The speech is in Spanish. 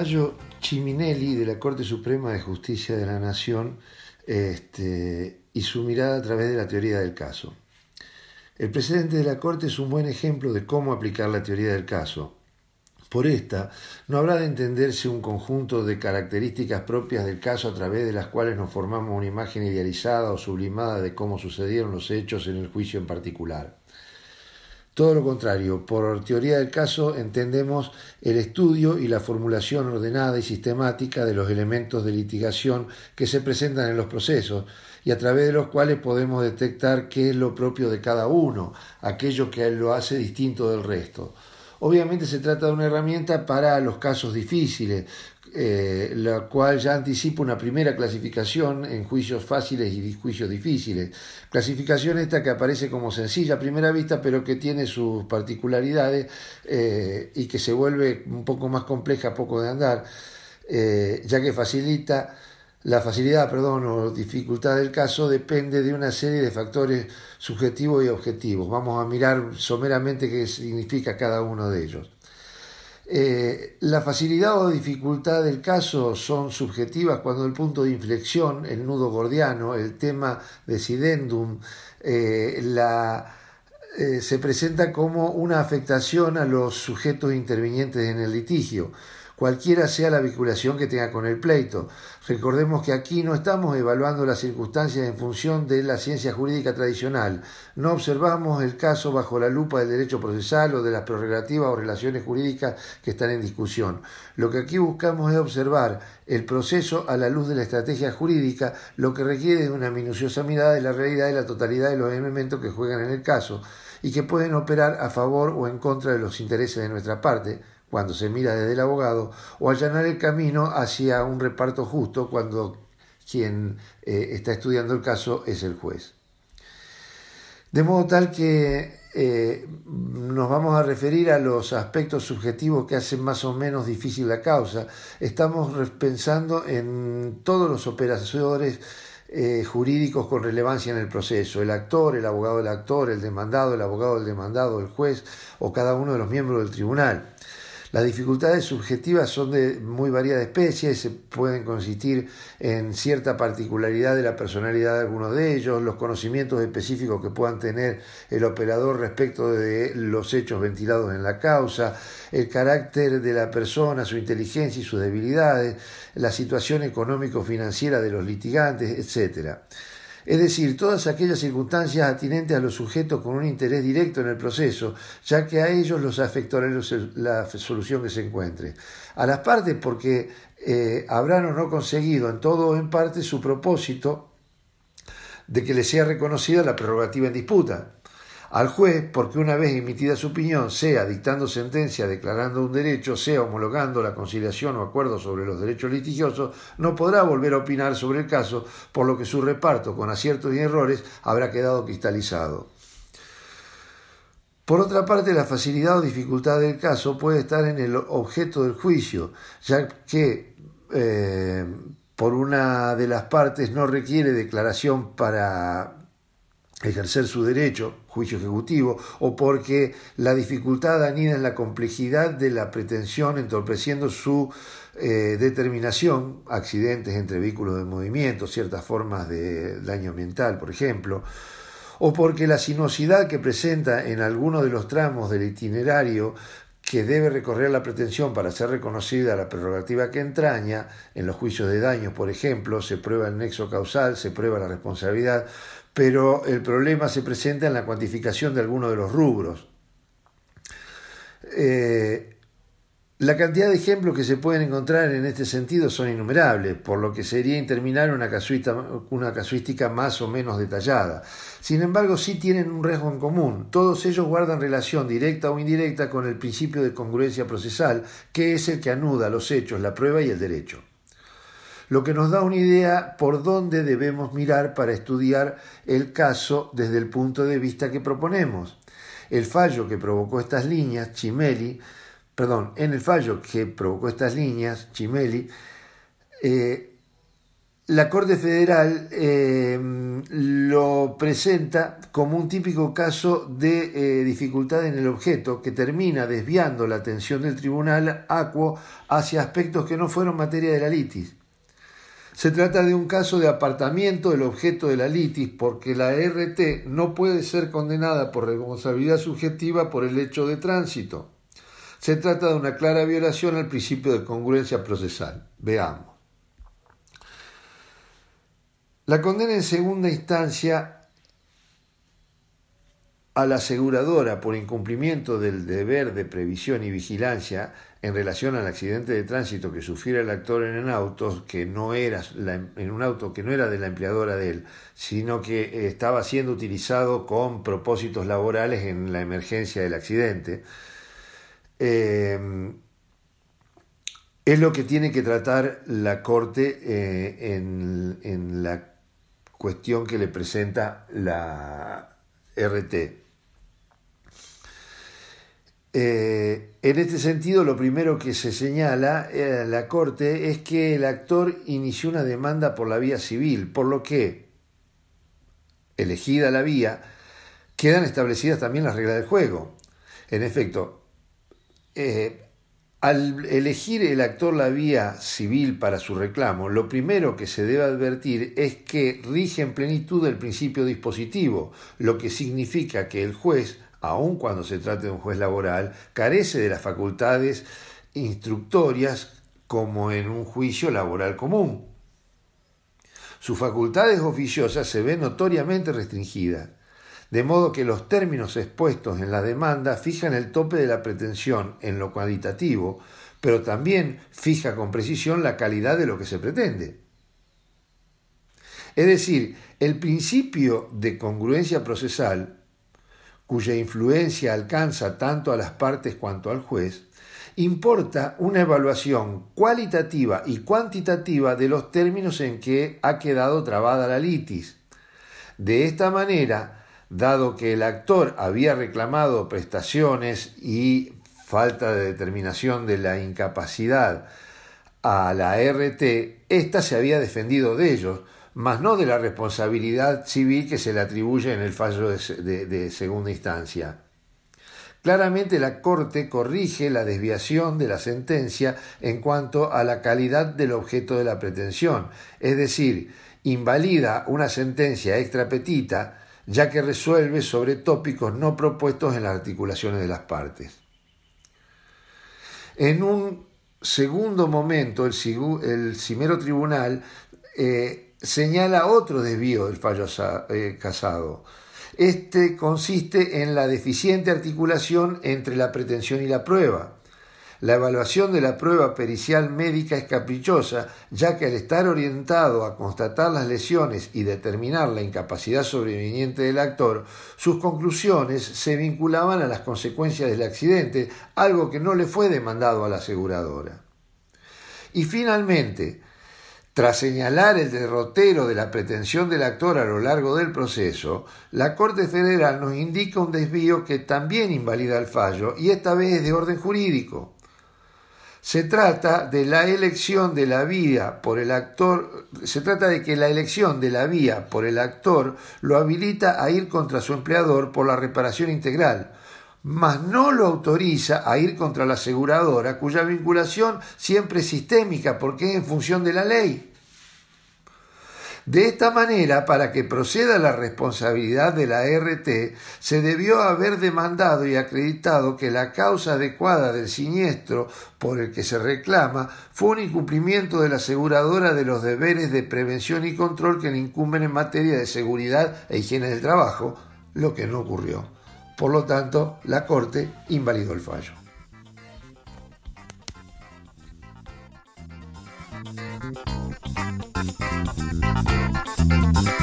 fallo Chiminelli de la Corte Suprema de Justicia de la Nación este, y su mirada a través de la teoría del caso. El presidente de la Corte es un buen ejemplo de cómo aplicar la teoría del caso. Por esta, no habrá de entenderse un conjunto de características propias del caso a través de las cuales nos formamos una imagen idealizada o sublimada de cómo sucedieron los hechos en el juicio en particular. Todo lo contrario, por teoría del caso entendemos el estudio y la formulación ordenada y sistemática de los elementos de litigación que se presentan en los procesos y a través de los cuales podemos detectar qué es lo propio de cada uno, aquello que lo hace distinto del resto. Obviamente se trata de una herramienta para los casos difíciles, eh, la cual ya anticipa una primera clasificación en juicios fáciles y juicios difíciles. Clasificación esta que aparece como sencilla a primera vista, pero que tiene sus particularidades eh, y que se vuelve un poco más compleja a poco de andar, eh, ya que facilita la facilidad, perdón, o dificultad del caso depende de una serie de factores subjetivos y objetivos. Vamos a mirar someramente qué significa cada uno de ellos. Eh, la facilidad o dificultad del caso son subjetivas cuando el punto de inflexión, el nudo gordiano, el tema decidendum, eh, eh, se presenta como una afectación a los sujetos intervinientes en el litigio cualquiera sea la vinculación que tenga con el pleito. Recordemos que aquí no estamos evaluando las circunstancias en función de la ciencia jurídica tradicional, no observamos el caso bajo la lupa del derecho procesal o de las prerrogativas o relaciones jurídicas que están en discusión. Lo que aquí buscamos es observar el proceso a la luz de la estrategia jurídica, lo que requiere de una minuciosa mirada de la realidad y la totalidad de los elementos que juegan en el caso y que pueden operar a favor o en contra de los intereses de nuestra parte, cuando se mira desde el abogado, o allanar el camino hacia un reparto justo cuando quien eh, está estudiando el caso es el juez. De modo tal que eh, nos vamos a referir a los aspectos subjetivos que hacen más o menos difícil la causa. Estamos pensando en todos los operadores eh, jurídicos con relevancia en el proceso, el actor, el abogado del actor, el demandado, el abogado del demandado, el juez o cada uno de los miembros del tribunal. Las dificultades subjetivas son de muy variada especie, se pueden consistir en cierta particularidad de la personalidad de algunos de ellos, los conocimientos específicos que puedan tener el operador respecto de los hechos ventilados en la causa, el carácter de la persona, su inteligencia y sus debilidades, la situación económico-financiera de los litigantes, etcétera es decir, todas aquellas circunstancias atinentes a los sujetos con un interés directo en el proceso, ya que a ellos los afectará la solución que se encuentre. A las partes porque eh, habrán o no conseguido en todo o en parte su propósito de que les sea reconocida la prerrogativa en disputa al juez porque una vez emitida su opinión, sea dictando sentencia, declarando un derecho, sea homologando la conciliación o acuerdo sobre los derechos litigiosos, no podrá volver a opinar sobre el caso, por lo que su reparto con aciertos y errores habrá quedado cristalizado. Por otra parte, la facilidad o dificultad del caso puede estar en el objeto del juicio, ya que eh, por una de las partes no requiere declaración para ejercer su derecho, juicio ejecutivo, o porque la dificultad anida en la complejidad de la pretensión entorpeciendo su eh, determinación, accidentes entre vehículos de movimiento, ciertas formas de daño ambiental, por ejemplo, o porque la sinuosidad que presenta en alguno de los tramos del itinerario que debe recorrer la pretensión para ser reconocida la prerrogativa que entraña, en los juicios de daños, por ejemplo, se prueba el nexo causal, se prueba la responsabilidad, pero el problema se presenta en la cuantificación de algunos de los rubros. Eh, la cantidad de ejemplos que se pueden encontrar en este sentido son innumerables, por lo que sería interminar una, una casuística más o menos detallada. Sin embargo, sí tienen un rasgo en común. Todos ellos guardan relación directa o indirecta con el principio de congruencia procesal, que es el que anuda los hechos, la prueba y el derecho lo que nos da una idea por dónde debemos mirar para estudiar el caso desde el punto de vista que proponemos. El fallo que provocó estas líneas, Chimeli, perdón, en el fallo que provocó estas líneas, Chimeli, eh, la Corte Federal eh, lo presenta como un típico caso de eh, dificultad en el objeto que termina desviando la atención del tribunal acuo hacia aspectos que no fueron materia de la litis. Se trata de un caso de apartamiento del objeto de la litis porque la RT no puede ser condenada por responsabilidad subjetiva por el hecho de tránsito. Se trata de una clara violación al principio de congruencia procesal. Veamos. La condena en segunda instancia a la aseguradora por incumplimiento del deber de previsión y vigilancia en relación al accidente de tránsito que sufriera el actor en un auto que no era en un auto que no era de la empleadora de él, sino que estaba siendo utilizado con propósitos laborales en la emergencia del accidente. Eh, es lo que tiene que tratar la Corte eh, en la cuestión que le presenta la RT. Eh, en este sentido, lo primero que se señala en la Corte es que el actor inició una demanda por la vía civil, por lo que, elegida la vía, quedan establecidas también las reglas del juego. En efecto, eh, al elegir el actor la vía civil para su reclamo, lo primero que se debe advertir es que rige en plenitud el principio dispositivo, lo que significa que el juez, aun cuando se trate de un juez laboral, carece de las facultades instructorias como en un juicio laboral común. Sus facultades oficiosas se ven notoriamente restringidas de modo que los términos expuestos en la demanda fijan el tope de la pretensión en lo cualitativo, pero también fija con precisión la calidad de lo que se pretende. Es decir, el principio de congruencia procesal, cuya influencia alcanza tanto a las partes cuanto al juez, importa una evaluación cualitativa y cuantitativa de los términos en que ha quedado trabada la litis. De esta manera, dado que el actor había reclamado prestaciones y falta de determinación de la incapacidad a la RT, ésta se había defendido de ellos, mas no de la responsabilidad civil que se le atribuye en el fallo de, segunda instancia. Claramente la Corte corrige la desviación de la sentencia en cuanto a la calidad del objeto de la pretensión, es decir, invalida una sentencia extrapetita ya que resuelve sobre tópicos no propuestos en las articulaciones de las partes. En un segundo momento, el, Cimero Tribunal eh, señala otro desvío del fallo eh, casado. Este consiste en la deficiente articulación entre la pretensión y la prueba. La evaluación de la prueba pericial médica es caprichosa, ya que al estar orientado a constatar las lesiones y determinar la incapacidad sobreviniente del actor, sus conclusiones se vinculaban a las consecuencias del accidente, algo que no le fue demandado a la aseguradora. Y finalmente, tras señalar el derrotero de la pretensión del actor a lo largo del proceso, la Corte Federal nos indica un desvío que también invalida el fallo y esta vez es de orden jurídico. Se trata de la elección de la vía por el actor, se trata de que la elección de la vía por el actor lo habilita a ir contra su empleador por la reparación integral, mas no lo autoriza a ir contra la aseguradora, cuya vinculación siempre es sistémica porque es en función de la ley. De esta manera, para que proceda la responsabilidad de la RT, se debió haber demandado y acreditado que la causa adecuada del siniestro por el que se reclama fue un incumplimiento de la aseguradora de los deberes de prevención y control que le incumben en materia de seguridad e higiene del trabajo, lo que no ocurrió. Por lo tanto, la Corte invalidó el fallo. Thank you.